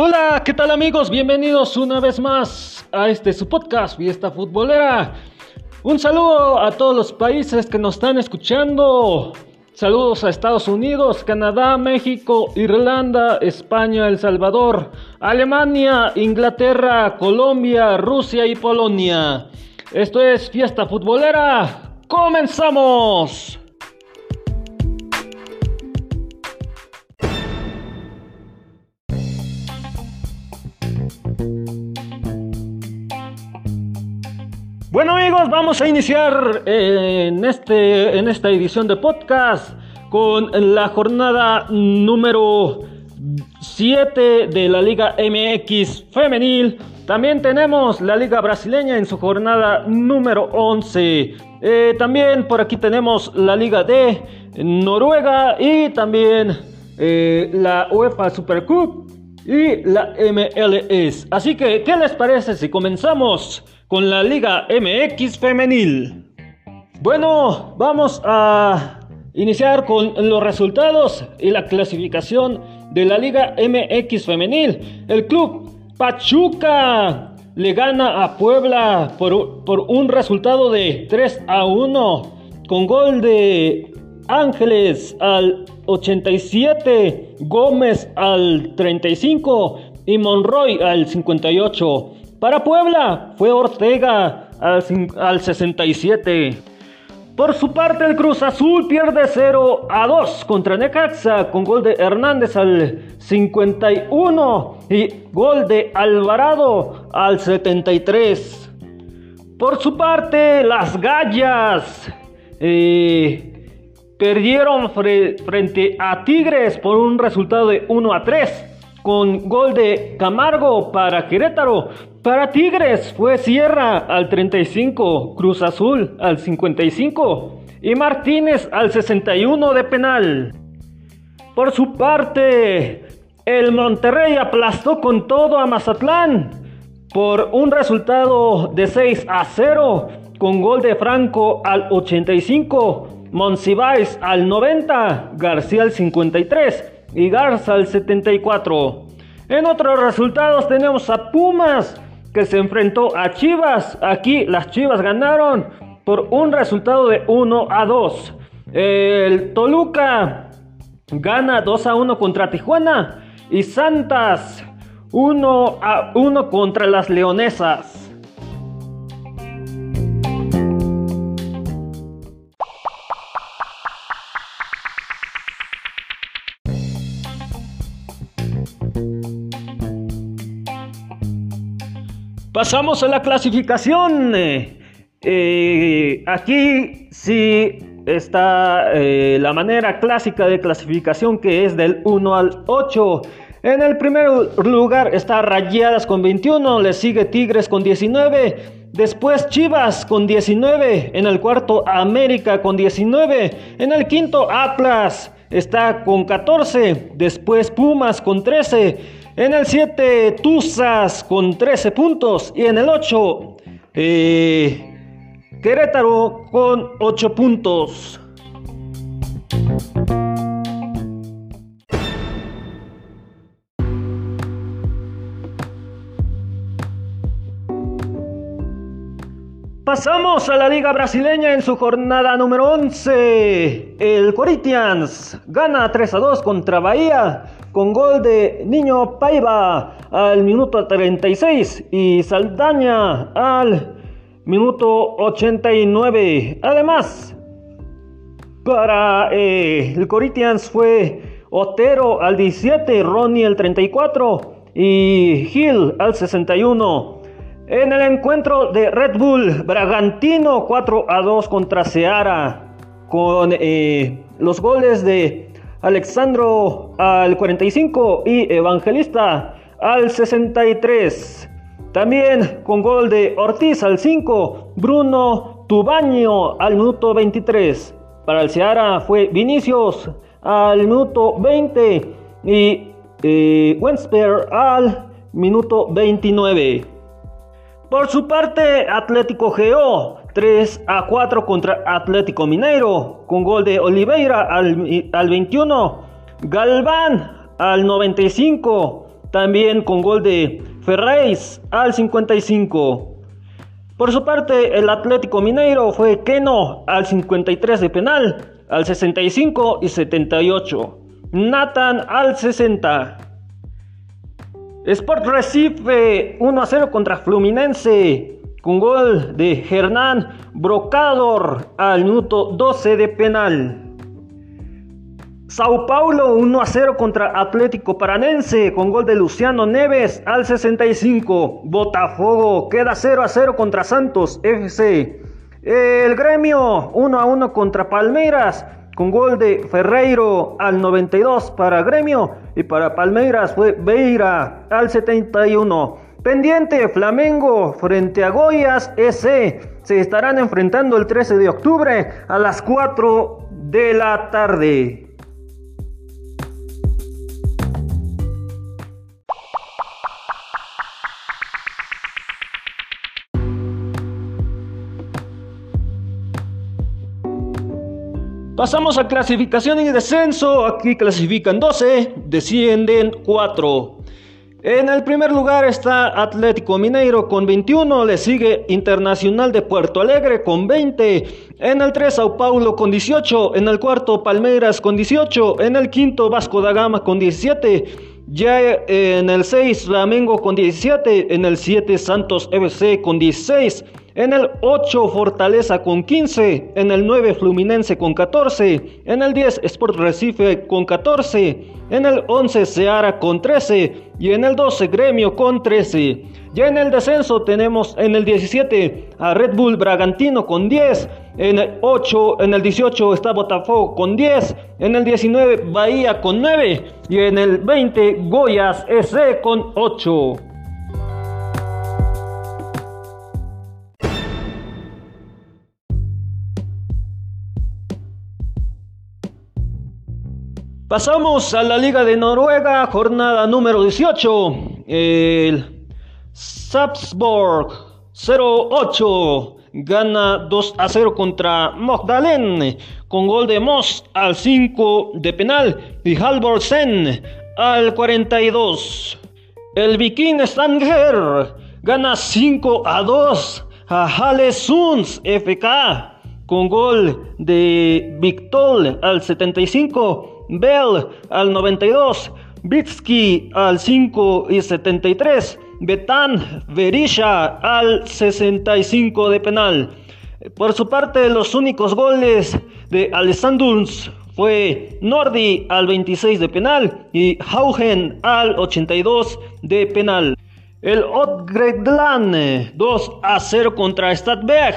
Hola, ¿qué tal amigos? Bienvenidos una vez más a este su podcast, Fiesta Futbolera. Un saludo a todos los países que nos están escuchando. Saludos a Estados Unidos, Canadá, México, Irlanda, España, El Salvador, Alemania, Inglaterra, Colombia, Rusia y Polonia. Esto es Fiesta Futbolera. ¡Comenzamos! Bueno amigos, vamos a iniciar en, este, en esta edición de podcast con la jornada número 7 de la Liga MX femenil. También tenemos la Liga Brasileña en su jornada número 11. Eh, también por aquí tenemos la Liga D Noruega y también eh, la UEFA Super Cup y la MLS. Así que, ¿qué les parece si comenzamos? con la Liga MX femenil. Bueno, vamos a iniciar con los resultados y la clasificación de la Liga MX femenil. El club Pachuca le gana a Puebla por, por un resultado de 3 a 1 con gol de Ángeles al 87, Gómez al 35 y Monroy al 58. Para Puebla fue Ortega al, 67. Por su parte, el Cruz Azul pierde 0 a 2 contra Necaxa con gol de Hernández al 51 y gol de Alvarado al 73. Por su parte, las Gallas eh, perdieron frente a Tigres por un resultado de 1 a 3 con gol de Camargo para Querétaro. Para Tigres fue Sierra al 35, Cruz Azul al 55 y Martínez al 61 de penal. Por su parte, el Monterrey aplastó con todo a Mazatlán por un resultado de 6 a 0 con gol de Franco al 85, Monsiváis al 90, García al 53 y Garza al 74. En otros resultados tenemos a Pumas que se enfrentó a Chivas. Aquí las Chivas ganaron por un resultado de 1 a 2. El Toluca gana 2 a 1 contra Tijuana y Santas 1 a 1 contra las Leonesas. Pasamos a la clasificación. Eh, aquí sí está eh, la manera clásica de clasificación que es del 1 al 8. En el primer lugar está Rayadas con 21, le sigue Tigres con 19, después Chivas con 19, en el cuarto América con 19, en el quinto Atlas está con 14, después Pumas con 13, en el 7, Tuzas con 13 puntos. Y en el 8, eh, Querétaro con 8 puntos. Pasamos a la Liga Brasileña en su jornada número 11. El Corinthians gana 3 a 2 contra Bahía con gol de Niño Paiva al minuto 36 y Saldaña al minuto 89. Además, para eh, el Corinthians fue Otero al 17, Ronnie al 34 y Gil al 61. En el encuentro de Red Bull Bragantino 4 a 2 contra Seara con eh, los goles de Alexandro al 45 y Evangelista al 63. También con gol de Ortiz al 5, Bruno Tubaño al minuto 23. Para el Seara fue Vinicius al minuto 20 y eh, al minuto 29. Por su parte, Atlético Geo 3 a 4 contra Atlético Mineiro, con gol de Oliveira al, al 21, Galván al 95 también con gol de Ferreis al 55. Por su parte, el Atlético Mineiro fue Keno al 53 de penal, al 65 y 78. Nathan al 60. Sport Recife 1 a 0 contra Fluminense con gol de Hernán Brocador al minuto 12 de penal. Sao Paulo 1 a 0 contra Atlético Paranense con gol de Luciano Neves al 65. Botafogo queda 0 a 0 contra Santos FC. El gremio 1 a 1 contra Palmeiras con gol de Ferreiro al 92 para gremio y para Palmeiras fue Beira al 71. Pendiente Flamengo frente a Goyas S. Se estarán enfrentando el 13 de octubre a las 4 de la tarde. Pasamos a clasificación y descenso. Aquí clasifican 12, descienden 4. En el primer lugar está Atlético Mineiro con 21, le sigue Internacional de Puerto Alegre con 20, en el 3 Sao Paulo con 18, en el cuarto Palmeiras con 18, en el quinto Vasco da Gama con 17, ya en el 6 Flamengo con 17, en el 7 Santos FC con 16, en el 8 Fortaleza con 15, en el 9 Fluminense con 14, en el 10 Sport Recife con 14, en el 11 Seara con 13 y en el 12 Gremio con 13. Ya en el descenso tenemos en el 17 a Red Bull Bragantino con 10, en el 8, en el 18 está Botafogo con 10, en el 19 Bahía con 9 y en el 20 Goyas SC con 8. Pasamos a la Liga de Noruega, jornada número 18. El Sapsborg 08 gana 2 a 0 contra Mogdalen con gol de Moss al 5 de penal y Halvorsen al 42. El Viking Stanger gana 5 a 2 a Halle Suns FK con gol de Victor al 75 Bell al 92, Bitsky al 5 y 73, Betan Verisha al 65 de penal. Por su parte, los únicos goles de Alessandruns fue Nordi al 26 de penal y Haugen al 82 de penal. El Otgredlan 2 a 0 contra Stadberg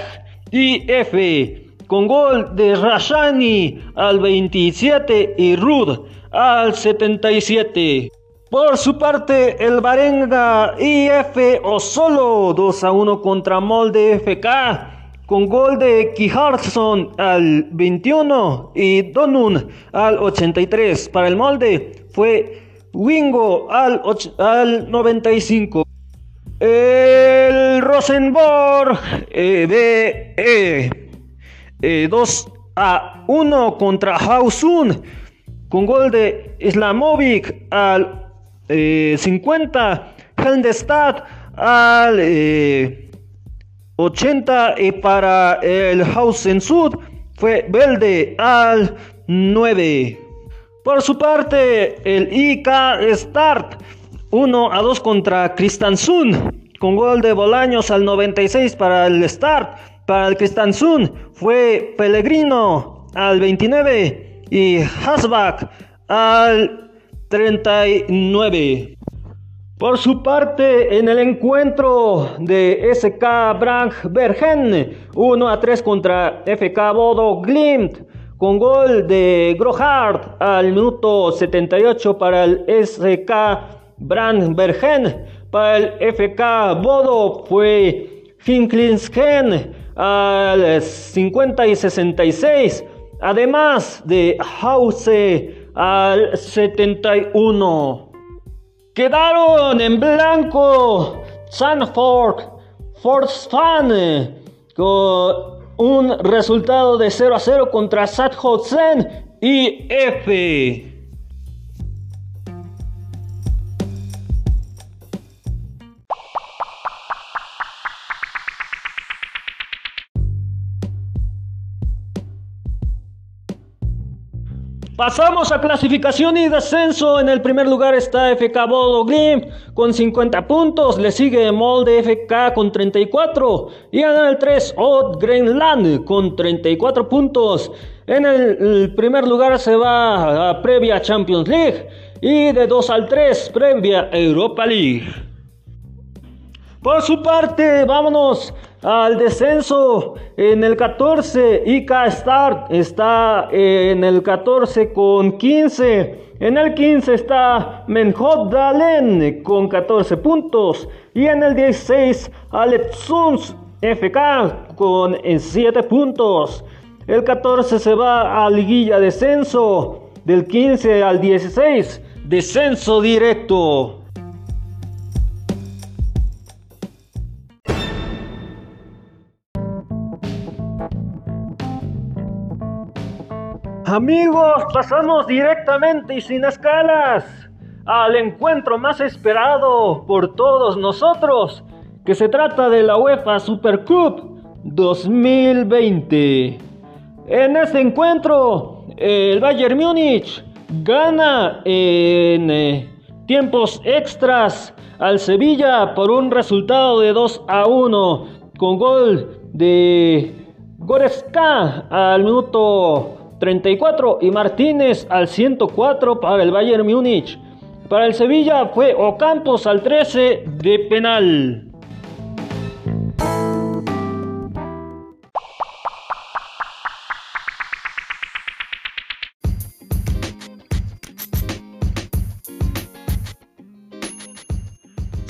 y F con gol de Rashani al 27 y Rud al 77. Por su parte, el Barenga IF solo 2 a 1 contra Molde FK con gol de Kiharson al 21 y Donun al 83. Para el Molde fue Wingo al, al 95. El Rosenborg EBE 2 eh, a 1 contra Hausun con gol de Islamovic al 50, eh, Helmstad al 80 eh, y para el Hausen Sud fue Velde al 9. Por su parte, el IK Start 1 a 2 contra Kristansund con gol de Bolaños al 96 para el Start. Para el Kristansun fue Pellegrino al 29 y Hasbach al 39. Por su parte, en el encuentro de SK Bergen, 1 a 3 contra FK Bodo Glimt, con gol de Grohard al minuto 78 para el SK Bergen. Para el FK Bodo fue Finklinsken al 50 y 66, además de Hause al 71. Quedaron en blanco Sanford Fan con un resultado de 0 a 0 contra Sat y F. Pasamos a clasificación y descenso. En el primer lugar está FK Bodo Glim con 50 puntos. Le sigue Molde FK con 34. Y en el 3 Odd Greenland con 34 puntos. En el, primer lugar se va a previa Champions League. Y de 2 al 3 previa Europa League. Por su parte, vámonos al descenso en el 14. Ica Start está en el 14 con 15. En el 15 está Menhot Dalen con 14 puntos. Y en el 16 Suns FK con 7 puntos. El 14 se va a liguilla descenso. Del 15 al 16 descenso directo. Amigos, pasamos directamente y sin escalas al encuentro más esperado por todos nosotros, que se trata de la UEFA Super Cup 2020. En este encuentro, el Bayern Múnich gana en eh, tiempos extras al Sevilla por un resultado de 2 a 1 con gol de Goretzka al minuto 34 y Martínez al 104 para el Bayern Múnich. Para el Sevilla fue Ocampos al 13 de penal.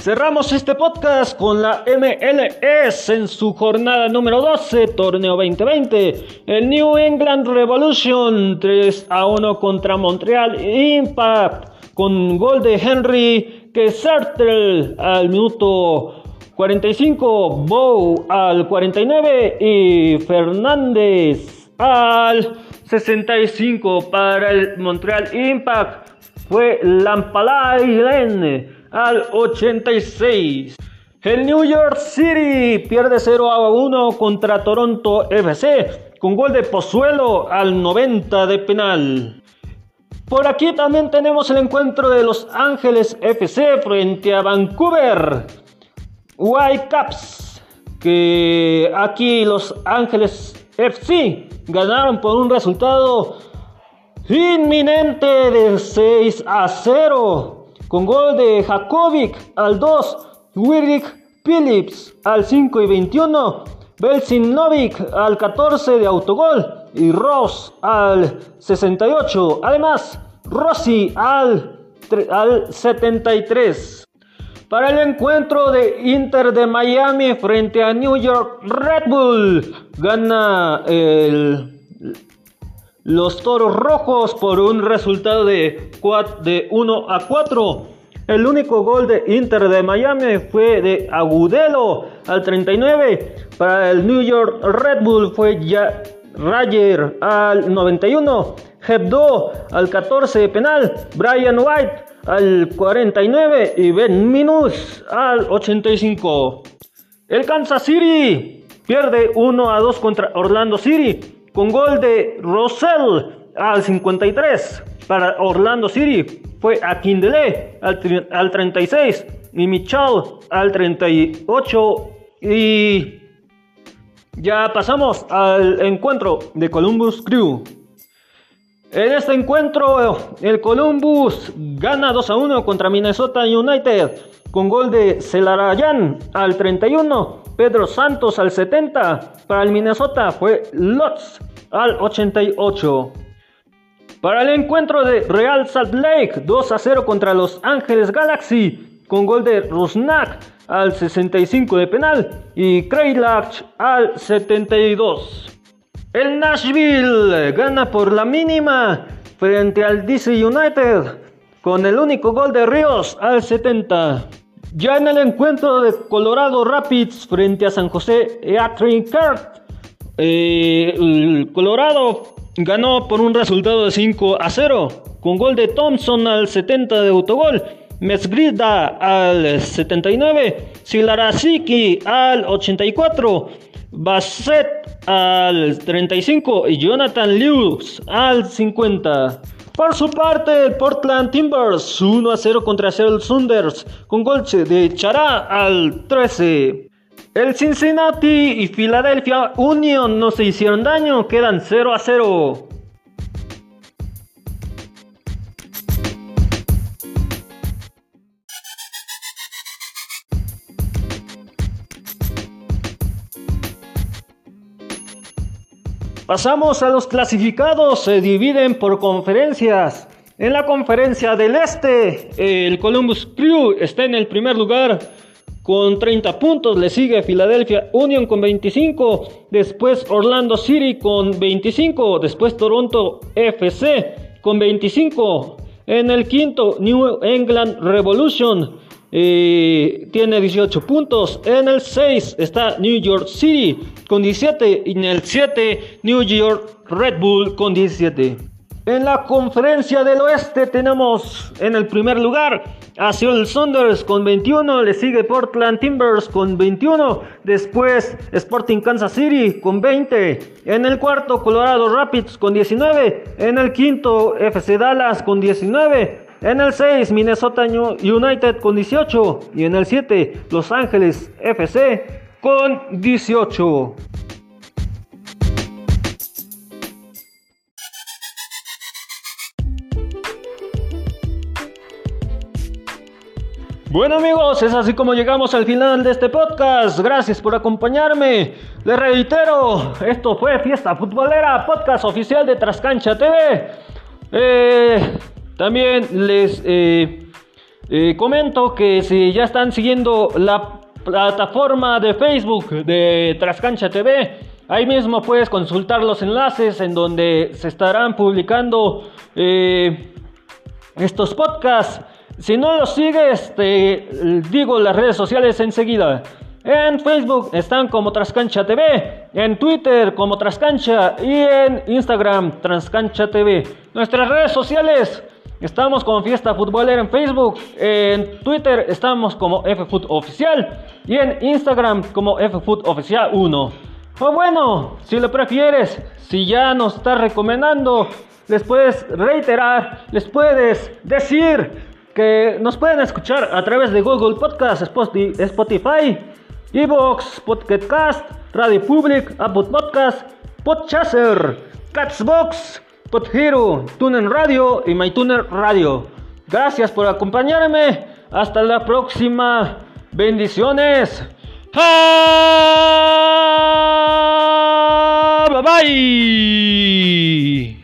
Cerramos este podcast con la MLS en su jornada número 12, torneo 2020. El New England Revolution 3 a 1 contra Montreal Impact con gol de Henry Kessertel al minuto 45, Bow al 49 y Fernández al 65 para el Montreal Impact. Fue Lampalainen al 86. El New York City pierde 0 a 1 contra Toronto FC con gol de Pozuelo al 90 de penal. Por aquí también tenemos el encuentro de Los Ángeles FC frente a Vancouver Whitecaps, que aquí Los Ángeles FC ganaron por un resultado inminente de 6 a 0 con gol de Jakovic al 2, Wirik Phillips al 5 y 21, Novik al 14 de autogol y Ross al 68. Además, Rossi al, al 73. Para el encuentro de Inter de Miami frente a New York Red Bull, gana el los Toros Rojos por un resultado de, de 1 a 4. El único gol de Inter de Miami fue de Agudelo al 39. Para el New York Red Bull fue ya Rayer al 91. Hebdo al 14 de penal. Brian White al 49 y Ben Minus al 85. El Kansas City pierde 1 a 2 contra Orlando City con gol de Rosell al 53 para Orlando City. Fue a Kindle al, al 36 y Michal al 38 y ya pasamos al encuentro de Columbus Crew. En este encuentro, el Columbus gana 2 a 1 contra Minnesota United con gol de Celarayan al 31 Pedro Santos al 70. Para el Minnesota fue Lutz al 88. Para el encuentro de Real Salt Lake, 2 a 0 contra Los Ángeles Galaxy, con gol de Rusnak al 65 de penal y Kreilach al 72. El Nashville gana por la mínima frente al DC United con el único gol de Ríos al 70. Ya en el encuentro de Colorado Rapids frente a San José Eatrin eh, el Colorado ganó por un resultado de 5 a 0 con gol de Thompson al 70 de autogol, Mesgrida al 79, Silarasiki al 84, Bassett al 35 y Jonathan Lewis al 50. Por su parte, el Portland Timbers 1 a 0 contra Seattle Sunders con gol de Chará al 13. El Cincinnati y Philadelphia Union no se hicieron daño, quedan 0 a 0. Pasamos a los clasificados, se dividen por conferencias. En la conferencia del este, el Columbus Crew está en el primer lugar con 30 puntos, le sigue Philadelphia Union con 25, después Orlando City con 25, después Toronto FC con 25, en el quinto New England Revolution eh, tiene 18 puntos. En el 6 está New York City con 17. Y en el 7 New York Red Bull con 17. En la conferencia del oeste tenemos en el primer lugar a Seattle Saunders con 21, le sigue Portland Timbers con 21, después Sporting Kansas City con 20, en el cuarto Colorado Rapids con 19, en el quinto FC Dallas con 19, en el 6, Minnesota United con 18. Y en el 7, Los Ángeles FC con 18. Bueno amigos, es así como llegamos al final de este podcast. Gracias por acompañarme. Les reitero, esto fue Fiesta Futbolera, podcast oficial de Trascancha TV. Eh, también les eh, eh, comento que si ya están siguiendo la plataforma de Facebook de Trascancha TV, ahí mismo puedes consultar los enlaces en donde se estarán publicando eh, estos podcasts. Si no los sigues, te digo las redes sociales enseguida. En Facebook están como Trascancha TV, en Twitter como Trascancha y en Instagram Trascancha TV. Nuestras redes sociales Estamos como Fiesta Futbolera en Facebook, en Twitter estamos como FFoot Oficial y en Instagram como FFoot Oficial 1. O bueno, si lo prefieres, si ya nos estás recomendando, les puedes reiterar, les puedes decir que nos pueden escuchar a través de Google Podcast, Spotify, Evox, Podcast, Radio Public, Apple Podcast, Podchaser, Catsbox, Podhero, Tuner Radio y MyTuner Radio. Gracias por acompañarme. Hasta la próxima. Bendiciones. Bye bye.